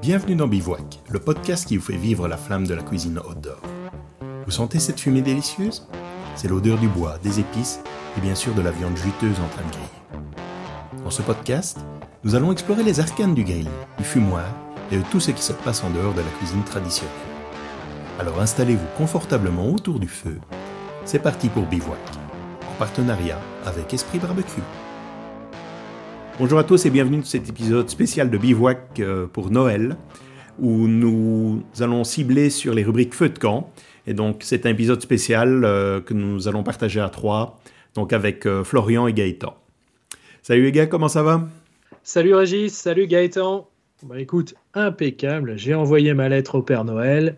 Bienvenue dans Bivouac, le podcast qui vous fait vivre la flamme de la cuisine outdoor. Vous sentez cette fumée délicieuse? C'est l'odeur du bois, des épices et bien sûr de la viande juteuse en train de griller. Dans ce podcast, nous allons explorer les arcanes du grill, du fumoir et de tout ce qui se passe en dehors de la cuisine traditionnelle. Alors installez-vous confortablement autour du feu. C'est parti pour Bivouac, en partenariat avec Esprit Barbecue. Bonjour à tous et bienvenue dans cet épisode spécial de Bivouac euh, pour Noël, où nous allons cibler sur les rubriques feu de camp. Et donc c'est un épisode spécial euh, que nous allons partager à trois, donc avec euh, Florian et Gaëtan. Salut les gars, comment ça va? Salut Régis, salut Gaëtan. Bah écoute, impeccable, j'ai envoyé ma lettre au Père Noël.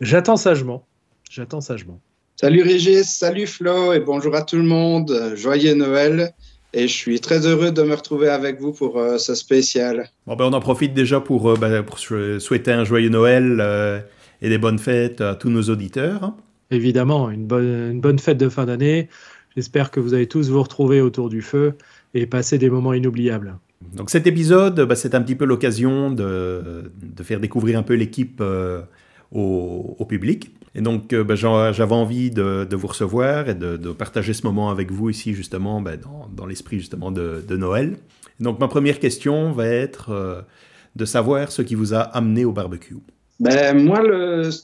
J'attends sagement, j'attends sagement. Salut Régis, salut Flo et bonjour à tout le monde. Joyeux Noël. Et je suis très heureux de me retrouver avec vous pour euh, ce spécial. Bon, ben, on en profite déjà pour, euh, ben, pour souhaiter un joyeux Noël euh, et des bonnes fêtes à tous nos auditeurs. Évidemment, une bonne, une bonne fête de fin d'année. J'espère que vous allez tous vous retrouver autour du feu et passer des moments inoubliables. Donc cet épisode, ben, c'est un petit peu l'occasion de, de, faire découvrir un peu l'équipe au, au, public. Et donc, euh, ben, j'avais envie de, vous recevoir et de, partager ce moment avec vous ici, justement, ben, dans, l'esprit justement de, Noël. donc, ma première question va être euh, de savoir ce qui vous a amené au barbecue. Ben, moi,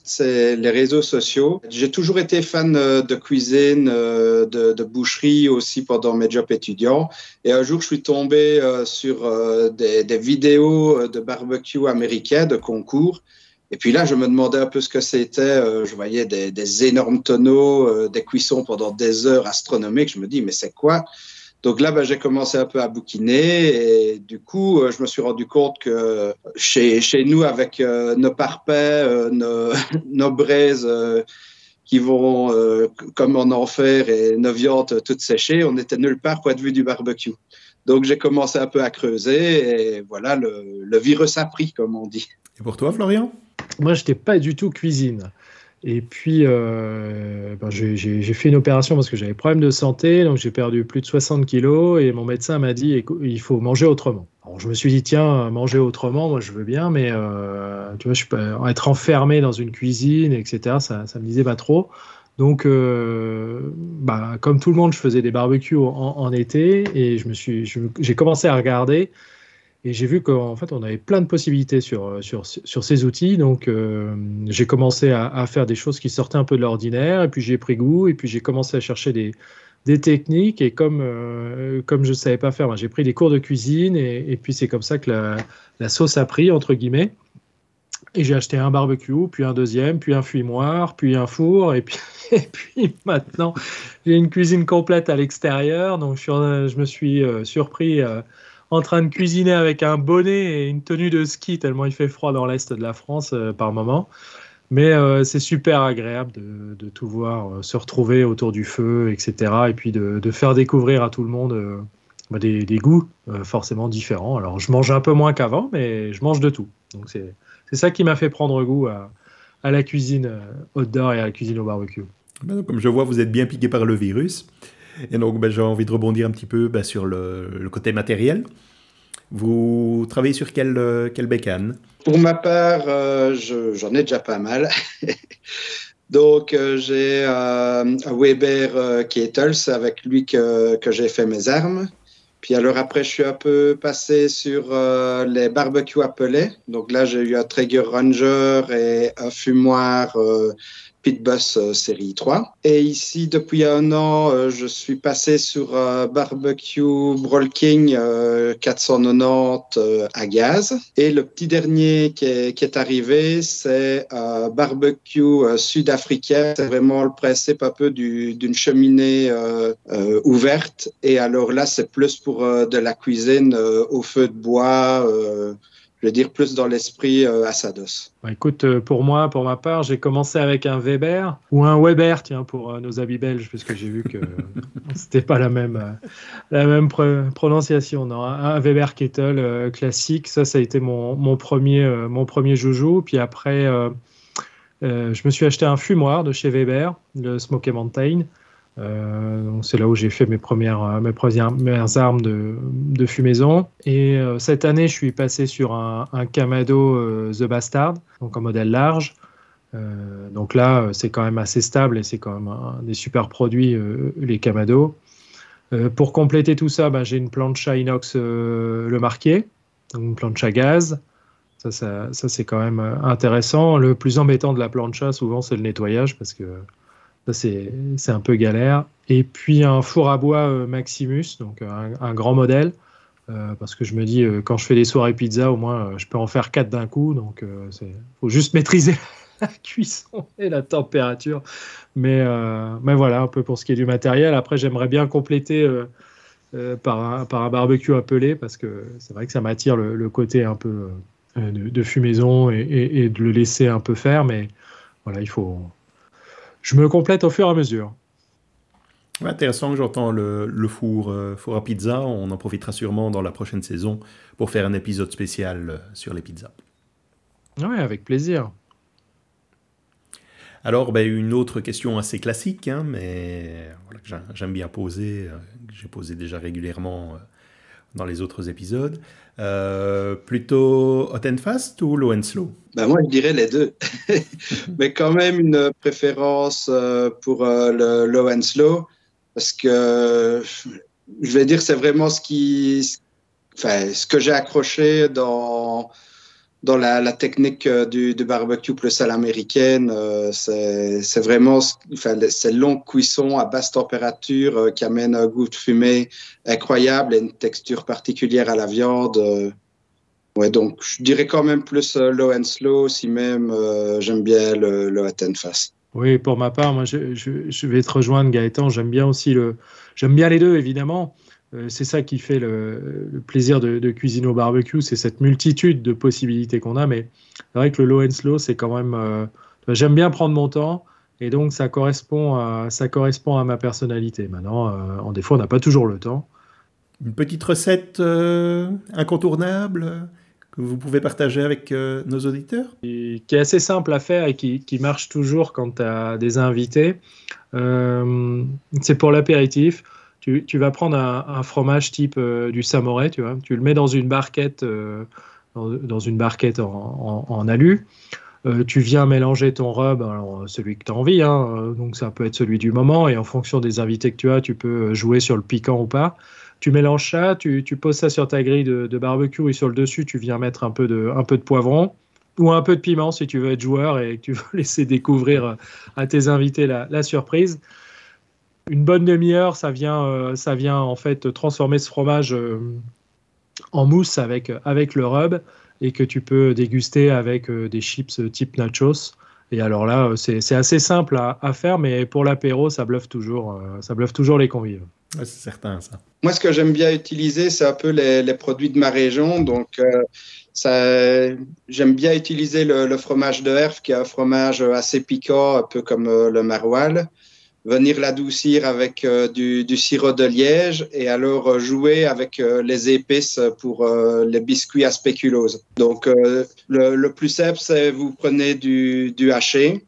c'est les réseaux sociaux. J'ai toujours été fan euh, de cuisine, de, boucherie aussi pendant mes jobs étudiants. Et un jour, je suis tombé sur des, des vidéos de barbecue américain, de concours. Et puis là, je me demandais un peu ce que c'était. Euh, je voyais des, des énormes tonneaux, euh, des cuissons pendant des heures astronomiques. Je me dis, mais c'est quoi? Donc là, ben, j'ai commencé un peu à bouquiner et du coup, euh, je me suis rendu compte que chez, chez nous, avec nos parpaings, nos, nos braises qui vont comme en enfer et nos viandes toutes séchées, on était nulle part point de vue du barbecue. Donc j'ai commencé un peu à creuser et voilà, le, le virus a pris, comme on dit. Et pour toi, Florian? Moi, je n'étais pas du tout cuisine. Et puis, euh, ben, j'ai fait une opération parce que j'avais problème de santé, donc j'ai perdu plus de 60 kilos et mon médecin m'a dit il faut manger autrement. Alors, je me suis dit tiens, manger autrement, moi je veux bien, mais euh, être enfermé dans une cuisine, etc. Ça, ça me disait pas trop. Donc, euh, bah, comme tout le monde, je faisais des barbecues en, en été et j'ai commencé à regarder et j'ai vu qu'en fait, on avait plein de possibilités sur, euh, sur, sur ces outils. Donc, euh, j'ai commencé à, faire des choses qui sortaient un peu de l'ordinaire. Et puis, j'ai pris goût. Et puis, j'ai commencé à chercher des, des techniques. Et comme, euh, comme je ne savais pas faire, ben, j'ai pris des cours de cuisine. Et, et puis, c'est comme ça que la, la, sauce a pris, entre guillemets. Et j'ai acheté un barbecue, puis un deuxième, puis un fumoir, puis un four. Et puis, et puis maintenant, j'ai une cuisine complète à l'extérieur. Donc, je, je, me suis surpris en train de cuisiner avec un bonnet et une tenue de ski, tellement il fait froid dans l'est de la France euh, par moment. Mais euh, c'est super agréable de, tout voir euh, se retrouver autour du feu, etc. Et puis de, faire découvrir à tout le monde bah, des, goûts forcément différents. Alors je mange un peu moins qu'avant, mais je mange de tout. Donc c'est ça qui m'a fait prendre goût à, la cuisine outdoor et à la cuisine au barbecue. Ben, comme je vois, vous êtes bien piqué par le virus. Et donc, ben, j'ai envie de rebondir un petit peu ben, sur le, côté matériel. Vous travaillez sur quelle, euh, quelle bécane? Pour ma part, euh, j'en ai déjà pas mal. donc, euh, j'ai un Weber Kettles, avec lui que, que j'ai fait mes armes. Puis alors après, je suis un peu passé sur les barbecues appelés. Donc là, j'ai eu un Traeger Ranger et un fumoir Pitbus euh, série 3. Et ici, depuis un an, euh, je suis passé sur barbecue Brawl King 490 euh, à gaz. Et le petit dernier qui est, qui est arrivé, c'est barbecue sud-africain. C'est vraiment le principe un peu d'une cheminée ouverte. Et alors là, c'est plus pour de la cuisine au feu de bois je veux dire, plus dans l'esprit euh, Assados. Bah, écoute, euh, pour moi, pour ma part, j'ai commencé avec un Weber ou un Weber, tiens, pour euh, nos amis belges, puisque j'ai vu que c'était pas la même, la même prononciation. Non, un Weber Kettle classique, ça, ça a été mon, mon premier, mon premier joujou. Puis après, je me suis acheté un fumoir de chez Weber, le Smoky Mountain. C'est là où j'ai fait mes premières, mes premières armes de, fumaison. Et cette année, je suis passé sur un, un Kamado The Bastard, donc en modèle large. donc là, c'est quand même assez stable et c'est quand même un, des super produits, les Kamado. pour compléter tout ça, ben, j'ai une plancha inox le marqué, une plancha gaz. Ça, c'est quand même euh, intéressant. Le plus embêtant de la plancha, souvent, c'est le nettoyage parce que ça, c'est un peu galère. Et puis un four à bois euh, Maximus, donc un, grand modèle. Euh, parce que je me dis, quand je fais des soirées pizza, au moins, je peux en faire quatre d'un coup. Donc, il faut juste maîtriser la cuisson et la température. Mais, mais voilà, un peu pour ce qui est du matériel. Après, j'aimerais bien compléter par, un, par un barbecue appelé parce que c'est vrai que ça m'attire le, côté un peu euh, de, fumaison et, de le laisser un peu faire. Mais voilà, il faut. Je me complète au fur et à mesure. intéressant que j'entends le, four, euh, four à pizza. On en profitera sûrement dans la prochaine saison pour faire un épisode spécial euh, sur les pizzas. Oui, avec plaisir. Alors, ben, une autre question assez classique, hein, mais j'aime bien poser, que j'ai posé déjà régulièrement dans les autres épisodes. Euh, plutôt hot and fast ou low and slow? Ben Moi, je dirais les deux. Mais quand même une préférence euh, pour euh, le low and slow, parce que je vais dire, c'est vraiment ce, qui, enfin, ce que j'ai accroché dans, dans la, technique euh, du, barbecue plus à l'américaine, euh, c'est vraiment enfin, ces longues cuissons à basse température euh, qui amènent un goût de fumée incroyable et une texture particulière à la viande. ouais, donc je dirais quand même plus low and slow, si même j'aime bien le, le hot and fast. Oui, pour ma part, moi je, je vais te rejoindre Gaëtan, j'aime bien aussi le, j'aime bien les deux évidemment. Euh, c'est ça qui fait le, plaisir de, de, cuisiner au barbecue, c'est cette multitude de possibilités qu'on a. Mais c'est vrai que le low and slow, c'est quand même. Euh, j'aime bien prendre mon temps. Et donc, ça correspond à, ça correspond à ma personnalité. Maintenant, euh, en défaut, on n'a pas toujours le temps. Une petite recette incontournable que vous pouvez partager avec nos auditeurs? Qui est assez simple à faire et qui, qui marche toujours quand tu as des invités. c'est pour l'apéritif tu, vas prendre un, fromage type euh, du Samouraï, tu tu le mets dans une barquette, euh, dans, une barquette en, alu. Euh, tu viens mélanger ton rub, celui que tu as envie, hein, donc ça peut être celui du moment, et en fonction des invités que tu as, tu peux jouer sur le piquant ou pas. Tu mélanges ça, tu, poses ça sur ta grille de, barbecue et sur le dessus, tu viens mettre un peu de, un peu de poivron ou un peu de piment si tu veux être joueur et que tu veux laisser découvrir à tes invités la surprise une bonne demi-heure, ça vient, euh, ça vient en fait transformer ce fromage euh, en mousse avec, avec le rub et que tu peux déguster avec euh, des chips type nachos. Et alors là, c'est assez simple à, faire, mais pour l'apéro, ça bluffe toujours, ça bluffe toujours les convives. c'est certain, ça. Moi, ce que j'aime bien utiliser, c'est un peu les, produits de ma région. Donc, j'aime bien utiliser le, le, fromage de Herf, qui est un fromage assez piquant, un peu comme le maroilles venir l'adoucir avec euh, du, sirop de liège et alors euh, jouer avec euh, les épices pour les biscuits à spéculose. Donc, le, plus simple, c'est vous prenez du, haché,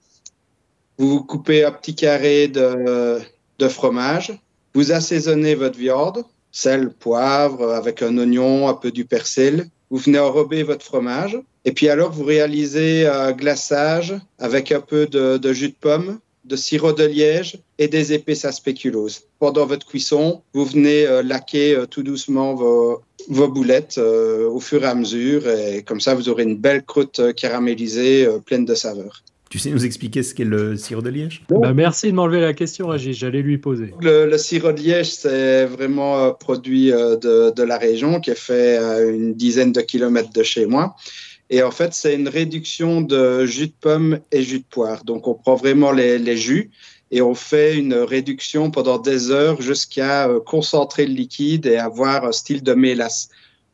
vous coupez un petit carré de, fromage, vous assaisonnez votre viande, sel, poivre, avec un oignon, un peu du persil. Vous venez enrober votre fromage. Et puis alors, vous réalisez un glaçage avec un peu de jus de pomme de sirop de liège et des épices à spéculose. Pendant votre cuisson, vous venez euh, laquer euh, tout doucement vos, boulettes euh, au fur et à mesure et comme ça, vous aurez une belle croûte caramélisée pleine de saveurs. Tu sais nous expliquer ce qu'est le sirop de liège? Bah, Merci de m'enlever la question, Régis. J'allais lui poser. Le, sirop de liège, c'est vraiment un produit de, de, la région qui est fait à une dizaine de kilomètres de chez moi. Et en fait, c'est une réduction de jus de pomme et jus de poire. Donc, on prend vraiment les, jus et on fait une réduction pendant des heures jusqu'à euh, concentrer le liquide et avoir un style de mélasse.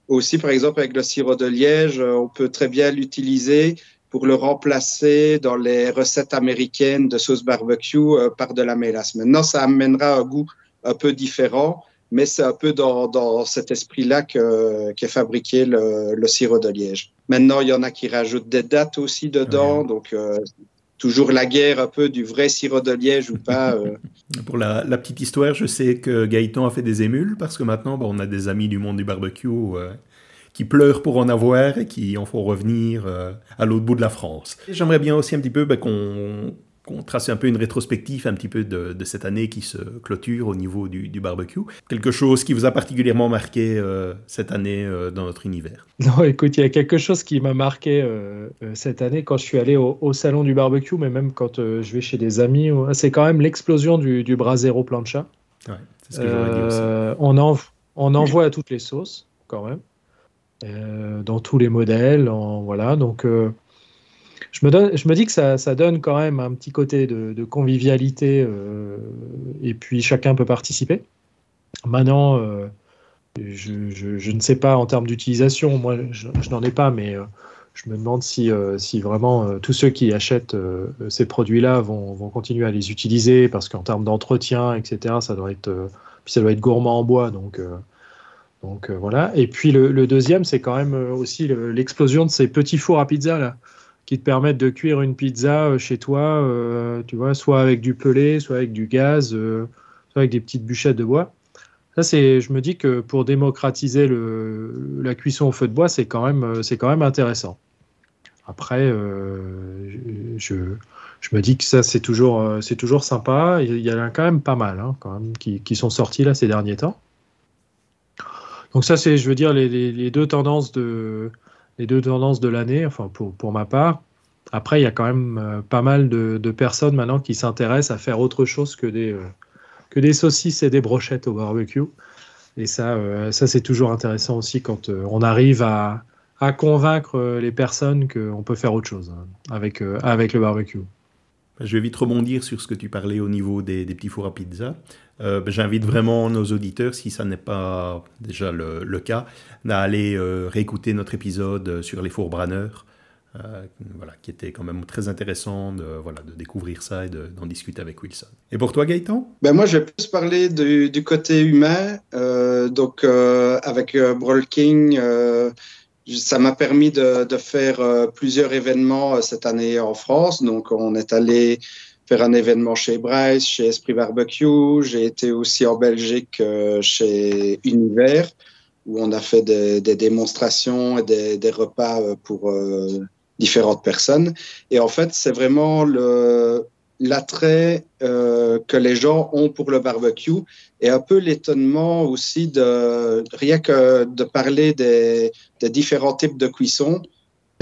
Aussi, par exemple, avec le sirop de liège, euh, on peut très bien l'utiliser pour le remplacer dans les recettes américaines de sauce barbecue euh, par de la mélasse. Maintenant, ça amènera un goût un peu différent, mais c'est un peu dans, cet esprit-là qu'est fabriqué le, le, sirop de liège. Maintenant, il y en a qui rajoutent des dates aussi dedans, donc euh, toujours la guerre un peu du vrai sirop de liège ou pas. Euh. Pour la, petite histoire, je sais que Gaëtan a fait des émules parce que maintenant, on a des amis du monde du barbecue euh, qui pleurent pour en avoir et qui en font revenir à l'autre bout de la France. J'aimerais bien aussi un petit peu ben, qu'on qu'on trace un peu une rétrospective un petit peu de, cette année qui se clôture au niveau du, barbecue. Quelque chose qui vous a particulièrement marqué euh, cette année euh, dans notre univers? Non, écoute, il y a quelque chose qui m'a marqué euh, cette année quand je suis allé au, salon du barbecue, mais même quand je vais chez des amis, c'est quand même l'explosion du, du Brasero plancha. Ouais, ce que dit aussi. On en, on en voit à toutes les sauces, quand même. dans tous les modèles, en, voilà. Donc, je me, dis que ça, donne quand même un petit côté de, convivialité euh, et puis chacun peut participer. Maintenant, euh, je, ne sais pas en termes d'utilisation, moi je, n'en ai pas, mais euh, je me demande si, vraiment tous ceux qui achètent ces produits-là vont, continuer à les utiliser parce qu'en termes d'entretien, etc., ça doit être, puis ça doit être gourmand en bois, donc. donc voilà. Et puis le, le deuxième, c'est quand même aussi l'explosion de ces petits fours à pizza là qui te permettent de cuire une pizza euh, chez toi, euh, tu vois, soit avec du pelé, soit avec du gaz, euh, soit avec des petites bûchettes de bois. Ça, c'est, je me dis que pour démocratiser le, la cuisson au feu de bois, c'est quand même, c'est quand même intéressant. Après, je, je, me dis que ça, c'est toujours, c'est toujours sympa. Il y en a quand même pas mal, hein, quand même, qui, qui, sont sortis là ces derniers temps. Donc ça, c'est, je veux dire, les, les deux tendances de, les deux tendances de l'année, enfin pour, pour ma part. Après, il y a quand même euh, pas mal de, personnes maintenant qui s'intéressent à faire autre chose que des, euh, que des saucisses et des brochettes au barbecue. Et ça, euh, ça c'est toujours intéressant aussi quand on arrive à, convaincre les personnes qu'on peut faire autre chose hein, avec le barbecue. Je vais vite rebondir sur ce que tu parlais au niveau des, petits fours à pizza. Euh, ben, j'invite vraiment nos auditeurs, si ça n'est pas déjà le, cas, à aller euh, réécouter notre épisode sur les fours branneurs, euh, voilà, qui était quand même très intéressant de, voilà, de découvrir ça et d'en discuter avec Wilson. Et pour toi, Gaëtan? Ben Moi, je vais plus parler du, du côté humain. donc, avec Brawl King, ça m'a permis de, de faire plusieurs événements cette année en France. Donc, on est allé faire un événement chez Bryce, chez Esprit Barbecue. J'ai été aussi en Belgique euh, chez Univers, où on a fait des, des démonstrations et des, des repas euh, pour euh, différentes personnes. Et en fait, c'est vraiment le l'attrait euh, que les gens ont pour le barbecue et un peu l'étonnement aussi de rien que de parler des, différents types de cuisson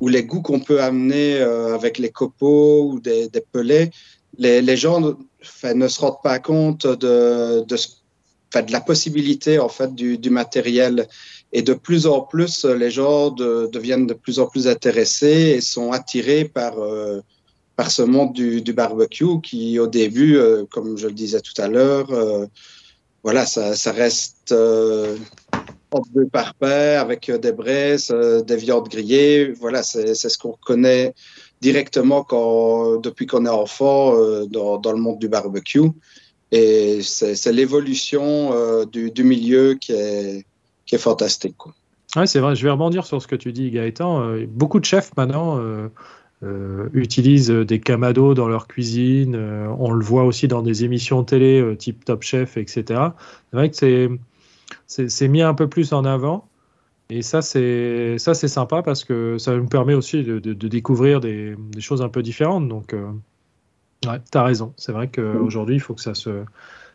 ou les goûts qu'on peut amener euh, avec les copeaux ou des, des pelets les, gens ne se rendent pas compte de, de, de la possibilité en fait du, du, matériel. Et de plus en plus, les gens deviennent de plus en plus intéressés et sont attirés par, euh, par ce monde du, barbecue qui, au début, euh, comme je le disais tout à l'heure, euh, voilà, ça, reste en deux par paire avec des braises, des viandes grillées. Voilà, c'est ce qu'on connaît directement depuis qu'on est enfant euh, dans, le monde du barbecue. Et c'est l'évolution euh, du, milieu qui est, fantastique. Quoi. Ouais, c'est vrai. Je vais rebondir sur ce que tu dis, Gaëtan. Euh, beaucoup de chefs maintenant utilisent des camados dans leur cuisine. on le voit aussi dans des émissions télé type Top Chef, etc. C'est vrai que c'est mis un peu plus en avant. Et ça, c'est sympa parce que ça nous permet aussi de, découvrir des, choses un peu différentes. Donc, euh, ouais, tu as raison. C'est vrai qu'aujourd'hui, il faut que ça se,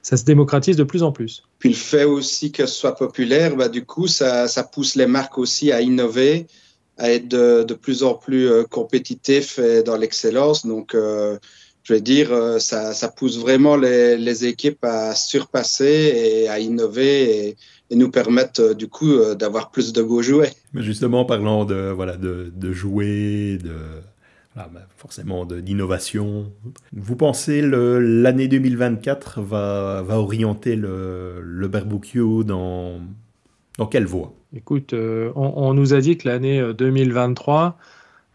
ça se démocratise de plus en plus. Puis le fait aussi que ce soit populaire, bah, du coup, ça, ça pousse les marques aussi à innover, à être de, de plus en plus euh, compétitifs dans l'excellence. Donc, euh, je vais dire, euh, ça, ça pousse vraiment les, les, équipes à surpasser et à innover et, et nous permettre du coup d'avoir plus de beaux jouets. Mais justement, parlant de, voilà, de, de jouets, de, voilà, bah, forcément d'innovation, vous pensez l'année 2024 va, va orienter le, le barbecue dans, dans quelle voie? Écoute, on, on, nous a dit que l'année 2023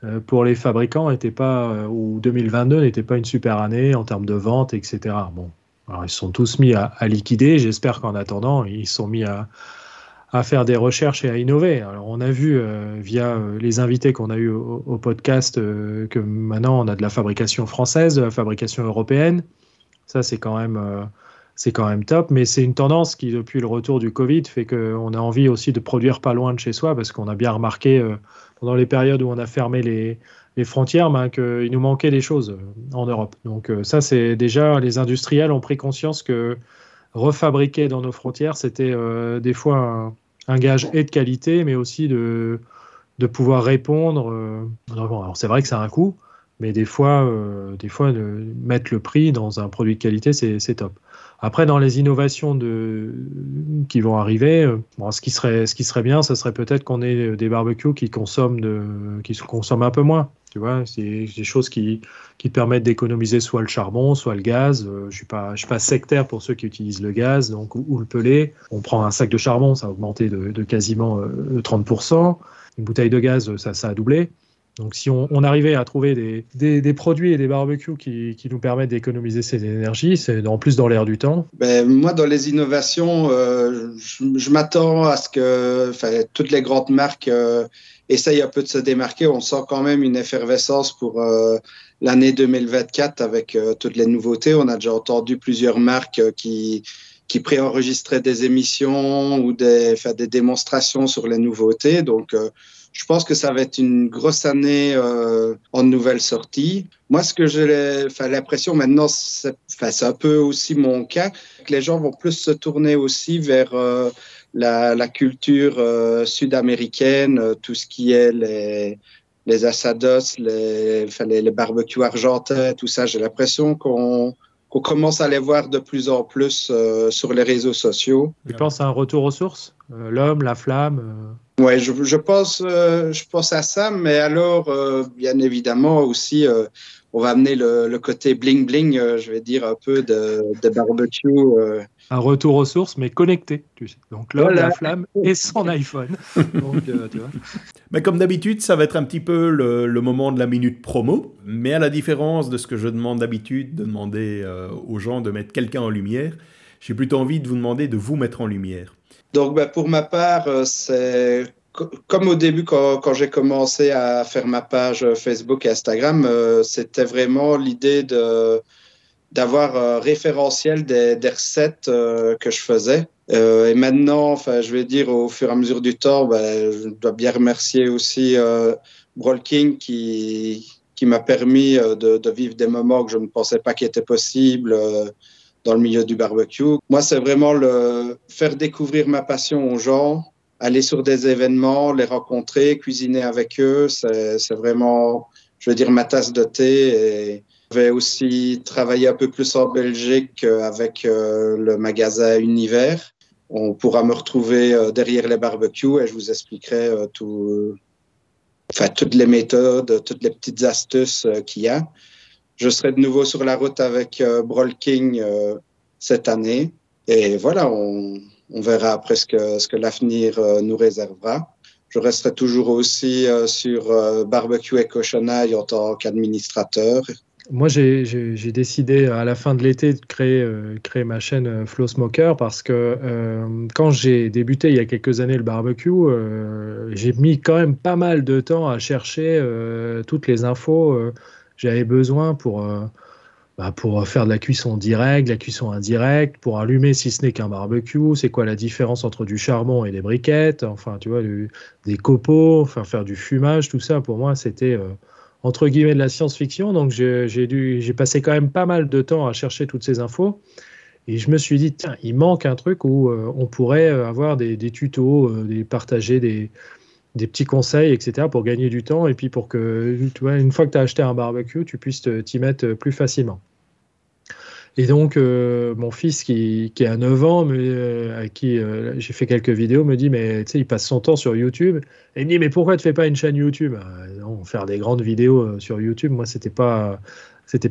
euh, pour les fabricants était pas, euh, ou 2022 n'était pas une super année en termes de vente, etc. Bon, alors ils sont tous mis à, liquider. J'espère qu'en attendant, ils sont mis à, faire des recherches et à innover. Alors, on a vu euh, via euh, les invités qu'on a eu au, podcast euh, que maintenant on a de la fabrication française, de la fabrication européenne. Ça, c'est quand même c'est quand même top. Mais c'est une tendance qui, depuis le retour du Covid, fait qu'on a envie aussi de produire pas loin de chez soi, parce qu'on a bien remarqué pendant les périodes où on a fermé les, frontières ben, qu'il nous manquait des choses en Europe. Donc ça, c'est déjà les industriels ont pris conscience que refabriquer dans nos frontières, c'était des fois un, gage et de qualité, mais aussi de, pouvoir répondre. Euh, alors c'est vrai que ça a un coût, mais des fois, euh, mettre le prix dans un produit de qualité, c'est top. Après, dans les innovations de, qui vont arriver, euh, ce, qui serait, ce qui serait bien, ce serait peut-être qu'on ait des barbecues qui consomment, qui consomment un peu moins. Tu vois, c'est des choses qui, qui permettent d'économiser soit le charbon, soit le gaz. Euh, je ne suis, pas, suis pas sectaire pour ceux qui utilisent le gaz donc, ou, le pelé. On prend un sac de charbon, ça a augmenté de, quasiment 30%. Euh, Une bouteille de gaz, ça a doublé. Donc si on, arrivait à trouver des, des, produits et des barbecues qui, qui nous permettent d'économiser ces énergies, c'est en plus dans l'air du temps. Ben, moi, dans les innovations, euh, je, m'attends à ce que toutes les grandes marques euh, essayent un peu de se démarquer. On sent quand même une effervescence pour euh, l'année 2024 avec toutes les nouveautés. On a déjà entendu plusieurs marques qui qui préenregistraient des émissions ou des, des démonstrations sur les nouveautés. Donc, je pense que ça va être une grosse année euh, en nouvelles sorties. Moi, ce que j'ai l'impression maintenant, c'est un peu aussi mon cas, que les gens vont plus se tourner aussi vers euh, la, la, culture euh, sud-américaine, euh, tout ce qui est les, les asados, les, les, les barbecues argentins, tout ça. J'ai l'impression qu'on qu'on commence à les voir de plus en plus euh, sur les réseaux sociaux. Tu penses à un retour aux sources? Euh, L'homme, la flamme. Oui, je, je, pense, euh, je pense à ça, mais alors, euh, bien évidemment, aussi, euh, on va amener le, le côté bling-bling, je vais dire, un peu de, de barbecue un retour aux sources, mais connecté. Tu sais. Donc l'homme, voilà. la flamme et son iPhone. Donc, euh, tu vois. Mais comme d'habitude, ça va être un petit peu le, le, moment de la minute promo. Mais à la différence de ce que je demande d'habitude, de demander euh, aux gens de mettre quelqu'un en lumière, j'ai plutôt envie de vous demander de vous mettre en lumière. Donc bah, pour ma part, euh, c'est comme au début, quand, j'ai commencé à faire ma page Facebook et Instagram, euh, c'était vraiment l'idée d'avoir un référentiel des, recettes euh, que je faisais. Euh, et maintenant, enfin, je vais dire au fur et à mesure du temps, ben, je dois bien remercier aussi euh, Brolking qui qui m'a permis euh, de, vivre des moments que je ne pensais pas qu'il était possible euh, dans le milieu du barbecue. Moi, c'est vraiment le faire découvrir ma passion aux gens, aller sur des événements, les rencontrer, cuisiner avec eux. C'est vraiment, je veux dire, ma tasse de thé et je vais aussi travailler un peu plus en Belgique avec euh, le magasin Univers. On pourra me retrouver euh, derrière les barbecues et je vous expliquerai euh, tout, enfin, toutes les méthodes, toutes les petites astuces qu'il y a. Je serai de nouveau sur la route avec Brolking cette année. Et voilà, on, verra après ce que, l'avenir nous réservera. Je resterai toujours aussi sur Barbecue et Cochonaille en tant qu'administrateur moi, j'ai décidé à la fin de l'été de créer, euh, ma chaîne euh, Flow Smoker parce que euh, quand j'ai débuté il y a quelques années le barbecue, euh, j'ai mis quand même pas mal de temps à chercher euh, toutes les infos j'avais besoin pour, bah, pour faire de la cuisson directe, de la cuisson indirecte, pour allumer si ce n'est qu'un barbecue, c'est quoi la différence entre du charbon et des briquettes, enfin, tu vois, des copeaux, faire du fumage, tout ça, pour moi, c'était entre guillemets de la science-fiction. Donc j'ai passé quand même pas mal de temps à chercher toutes ces infos. Et je me suis dit, tiens, il manque un truc où euh, on pourrait avoir des, tutos, euh, partager des, des, petits conseils, etc., pour gagner du temps et puis pour que, tu une fois que tu as acheté un barbecue, tu puisses t'y mettre plus facilement. Et donc, euh, mon fils qui, qui, a 9 ans, mais, euh, à qui euh, j'ai fait quelques vidéos, me dit Mais tu sais, il passe son temps sur YouTube. Et il me dit Mais pourquoi tu fais pas une chaîne YouTube? Non, Faire des grandes vidéos sur YouTube, moi, c'était pas.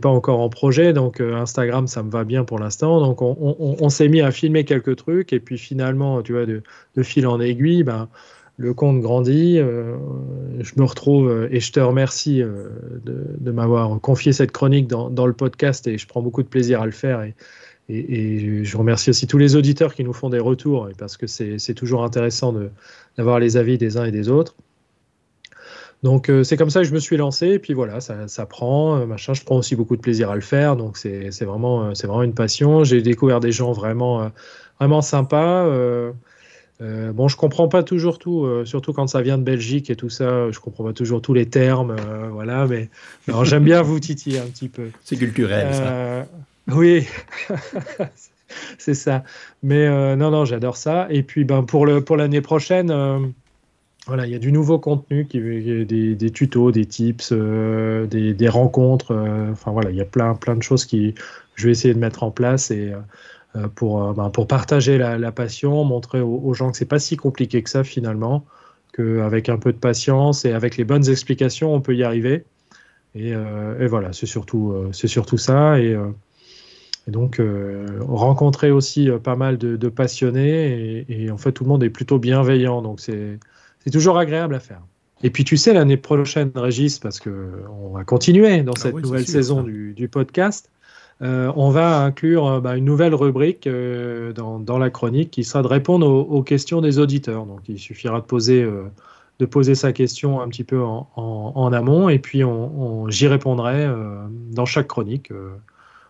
Pas encore en projet, donc Instagram, ça me va bien pour l'instant. Donc, on, on, on s'est mis à filmer quelques trucs, et puis finalement, tu vois, de, de fil en aiguille, ben, le compte grandit. Euh, je me retrouve et je te remercie euh, de, m'avoir confié cette chronique dans, le podcast et je prends beaucoup de plaisir à le faire. Et, je remercie aussi tous les auditeurs qui nous font des retours, parce que c'est toujours intéressant d'avoir les avis des uns et des autres. Donc c'est comme ça que je me suis lancé, et puis voilà, ça, prend, machin. Je prends aussi beaucoup de plaisir à le faire, donc c'est vraiment, vraiment une passion. J'ai découvert des gens vraiment, vraiment sympas. Euh, bon, je comprends pas toujours tout, euh, surtout quand ça vient de Belgique et tout ça. Je comprends pas toujours tous les termes, euh, voilà. Mais j'aime bien vous titiller un petit peu. C'est culturel, ça. Oui, c'est ça. Mais non, non, j'adore ça. Et puis, ben pour le pour l'année prochaine, voilà, il y a du nouveau contenu, qui, des, des, tutos, des tips, des, des, rencontres. enfin voilà, il y a plein plein de choses qui je vais essayer de mettre en place et euh, pour, euh, ben, pour partager la, passion, montrer aux, gens que c'est pas si compliqué que ça finalement, qu'avec un peu de patience et avec les bonnes explications, on peut y arriver. Et, euh, voilà, c'est surtout, c'est surtout ça. Et, donc, rencontrer aussi pas mal de, passionnés. Et, en fait, tout le monde est plutôt bienveillant. Donc, c'est toujours agréable à faire. Et puis, tu sais, l'année prochaine, Régis, parce qu'on va continuer dans ah cette nouvelle saison du, du, podcast, euh, on va inclure euh, bah, une nouvelle rubrique euh, dans, la chronique qui sera de répondre aux, questions des auditeurs. Donc il suffira de poser, de poser sa question un petit peu en, amont et puis j'y répondrai dans chaque chronique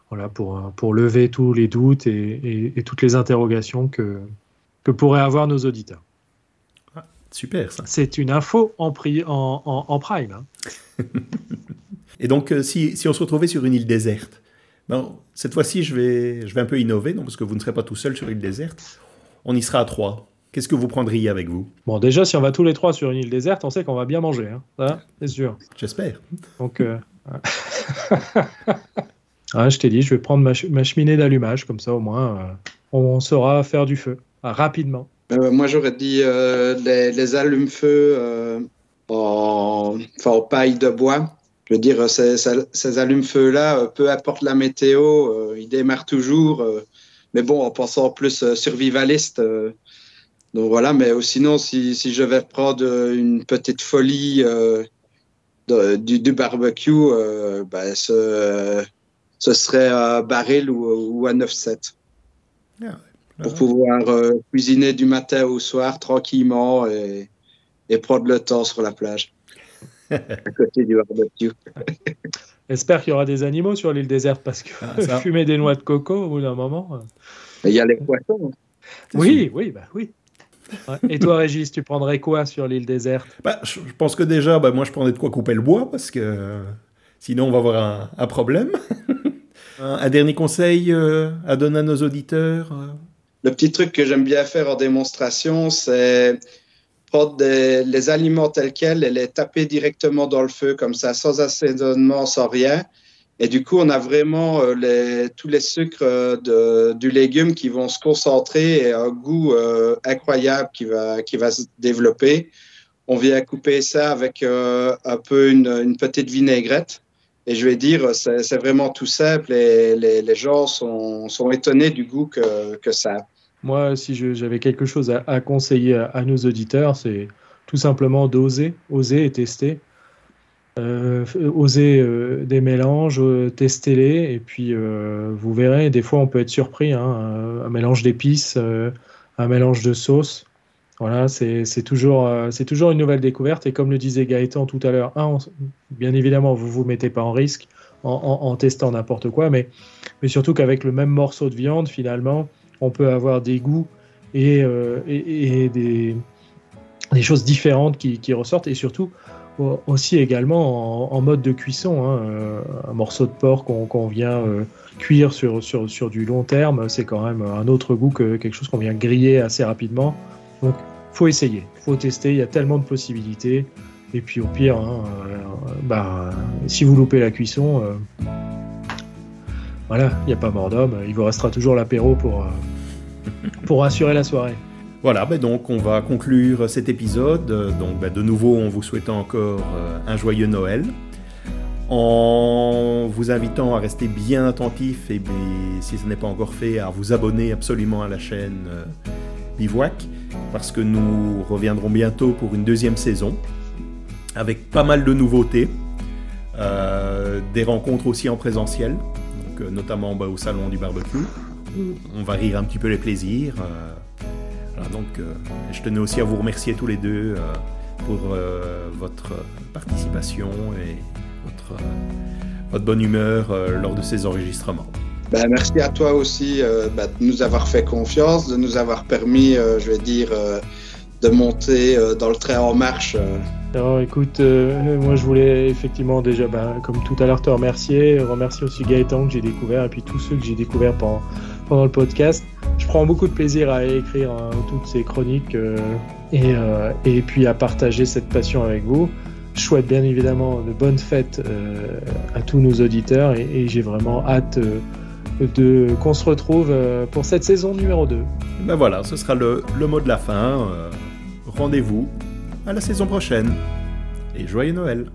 voilà, pour, pour lever tous les doutes et, toutes les interrogations que, que pourraient avoir nos auditeurs. Ah, super ça. C'est une info en, en, prime. Hein. et donc si, si on se retrouvait sur une île déserte Bon, cette fois-ci, je vais, je vais un peu innover, non, parce que vous ne serez pas tout seul sur une île déserte. On y sera à trois. Qu'est-ce que vous prendriez avec vous? Bon, déjà, si on va tous les trois sur une île déserte, on sait qu'on va bien manger. Hein. c'est sûr. J'espère. Donc, euh... je t'ai dit, je vais prendre ma, cheminée d'allumage, comme ça, au moins, euh, on saura faire du feu rapidement. Euh, moi, j'aurais dit euh, les, allumes-feu en, en paille de bois je veux dire, ces, ces allumes-feux-là, euh, peu importe la météo, euh, ils démarrent toujours. Euh, mais bon, en pensant plus survivaliste. donc voilà, mais sinon, si, si, je vais prendre une petite folie du, du, barbecue, ben, ce, ce, serait à baril ou, ou à 9-7. Ah pour pouvoir cuisiner du matin au soir tranquillement et, et prendre le temps sur la plage à côté du barbecue. J'espère qu'il y aura des animaux sur l'île déserte parce que ah, fumer des noix de coco au bout d'un moment. Euh. Il y a les poissons. Oui, oui, bah oui. Et toi, Régis, tu prendrais quoi sur l'île déserte? Bah, je, pense que déjà, bah, moi, je prendrais de quoi couper le bois parce que sinon, on va avoir un, problème. un, dernier conseil euh, à donner à nos auditeurs euh? Le petit truc que j'aime bien faire en démonstration, c'est prendre les aliments tels quels et les taper directement dans le feu, comme ça, sans assaisonnement, sans rien. Et du coup, on a vraiment euh, tous les sucres euh, du légume qui vont se concentrer et un goût euh, incroyable qui va, se développer. On vient couper ça avec un peu une, une, petite vinaigrette. Et je vais dire, c'est vraiment tout simple et les, gens sont, sont, étonnés du goût que, que ça a. Moi, si j'avais quelque chose à, conseiller à, nos auditeurs, c'est tout simplement d'oser, oser et tester. Euh, oser euh, des mélanges, euh, testez-les, et puis vous verrez, des fois on peut être surpris. Hein, un, mélange d'épices, un mélange de sauces. Voilà, c'est toujours, toujours une nouvelle découverte. Et comme le disait Gaëtan tout à l'heure, bien évidemment, vous ne vous mettez pas en risque en, testant n'importe quoi, mais surtout qu'avec le même morceau de viande, finalement, on peut avoir des goûts et, euh, des, choses différentes qui, ressortent et surtout aussi également en, mode de cuisson. Hein. Euh, un morceau de porc qu'on vient euh, cuire sur, du long terme, c'est quand même un autre goût que quelque chose qu'on vient griller assez rapidement. Donc, faut essayer, faut tester. Il y a tellement de possibilités. Et puis au pire, hein, bah, si vous loupez la cuisson, voilà, il n'y a pas mort d'homme. Il vous restera toujours l'apéro pour, pour assurer la soirée. Voilà, ben donc on va conclure cet épisode. Donc ben de nouveau, on vous souhaite encore euh, un joyeux Noël. En vous invitant à rester bien attentif et si ce n'est pas encore fait, à vous abonner absolument à la chaîne euh, Bivouac, parce que nous reviendrons bientôt pour une deuxième saison, avec pas mal de nouveautés, euh, des rencontres aussi en présentiel, donc, notamment ben, au salon du barbecue on va rire un petit peu les plaisirs. donc, je tenais aussi à vous remercier tous les deux pour votre participation et votre, bonne humeur lors de ces enregistrements. Ben, merci à toi aussi ben, de nous avoir fait confiance, de nous avoir permis, je vais dire, de monter dans le train en marche alors écoute, euh, moi je voulais effectivement déjà, bah, comme tout à l'heure, te remercier, remercier aussi Gaëtan que j'ai découvert et puis tous ceux que j'ai découverts pendant, le podcast. Je prends beaucoup de plaisir à écrire hein, toutes ces chroniques euh, et, euh, et puis à partager cette passion avec vous. Je souhaite bien évidemment de bonnes fêtes à tous nos auditeurs et, j'ai vraiment hâte de qu'on se retrouve pour cette saison numéro 2. Ben voilà, ce sera le mot de la fin. Rendez-vous à la saison prochaine. Et joyeux Noël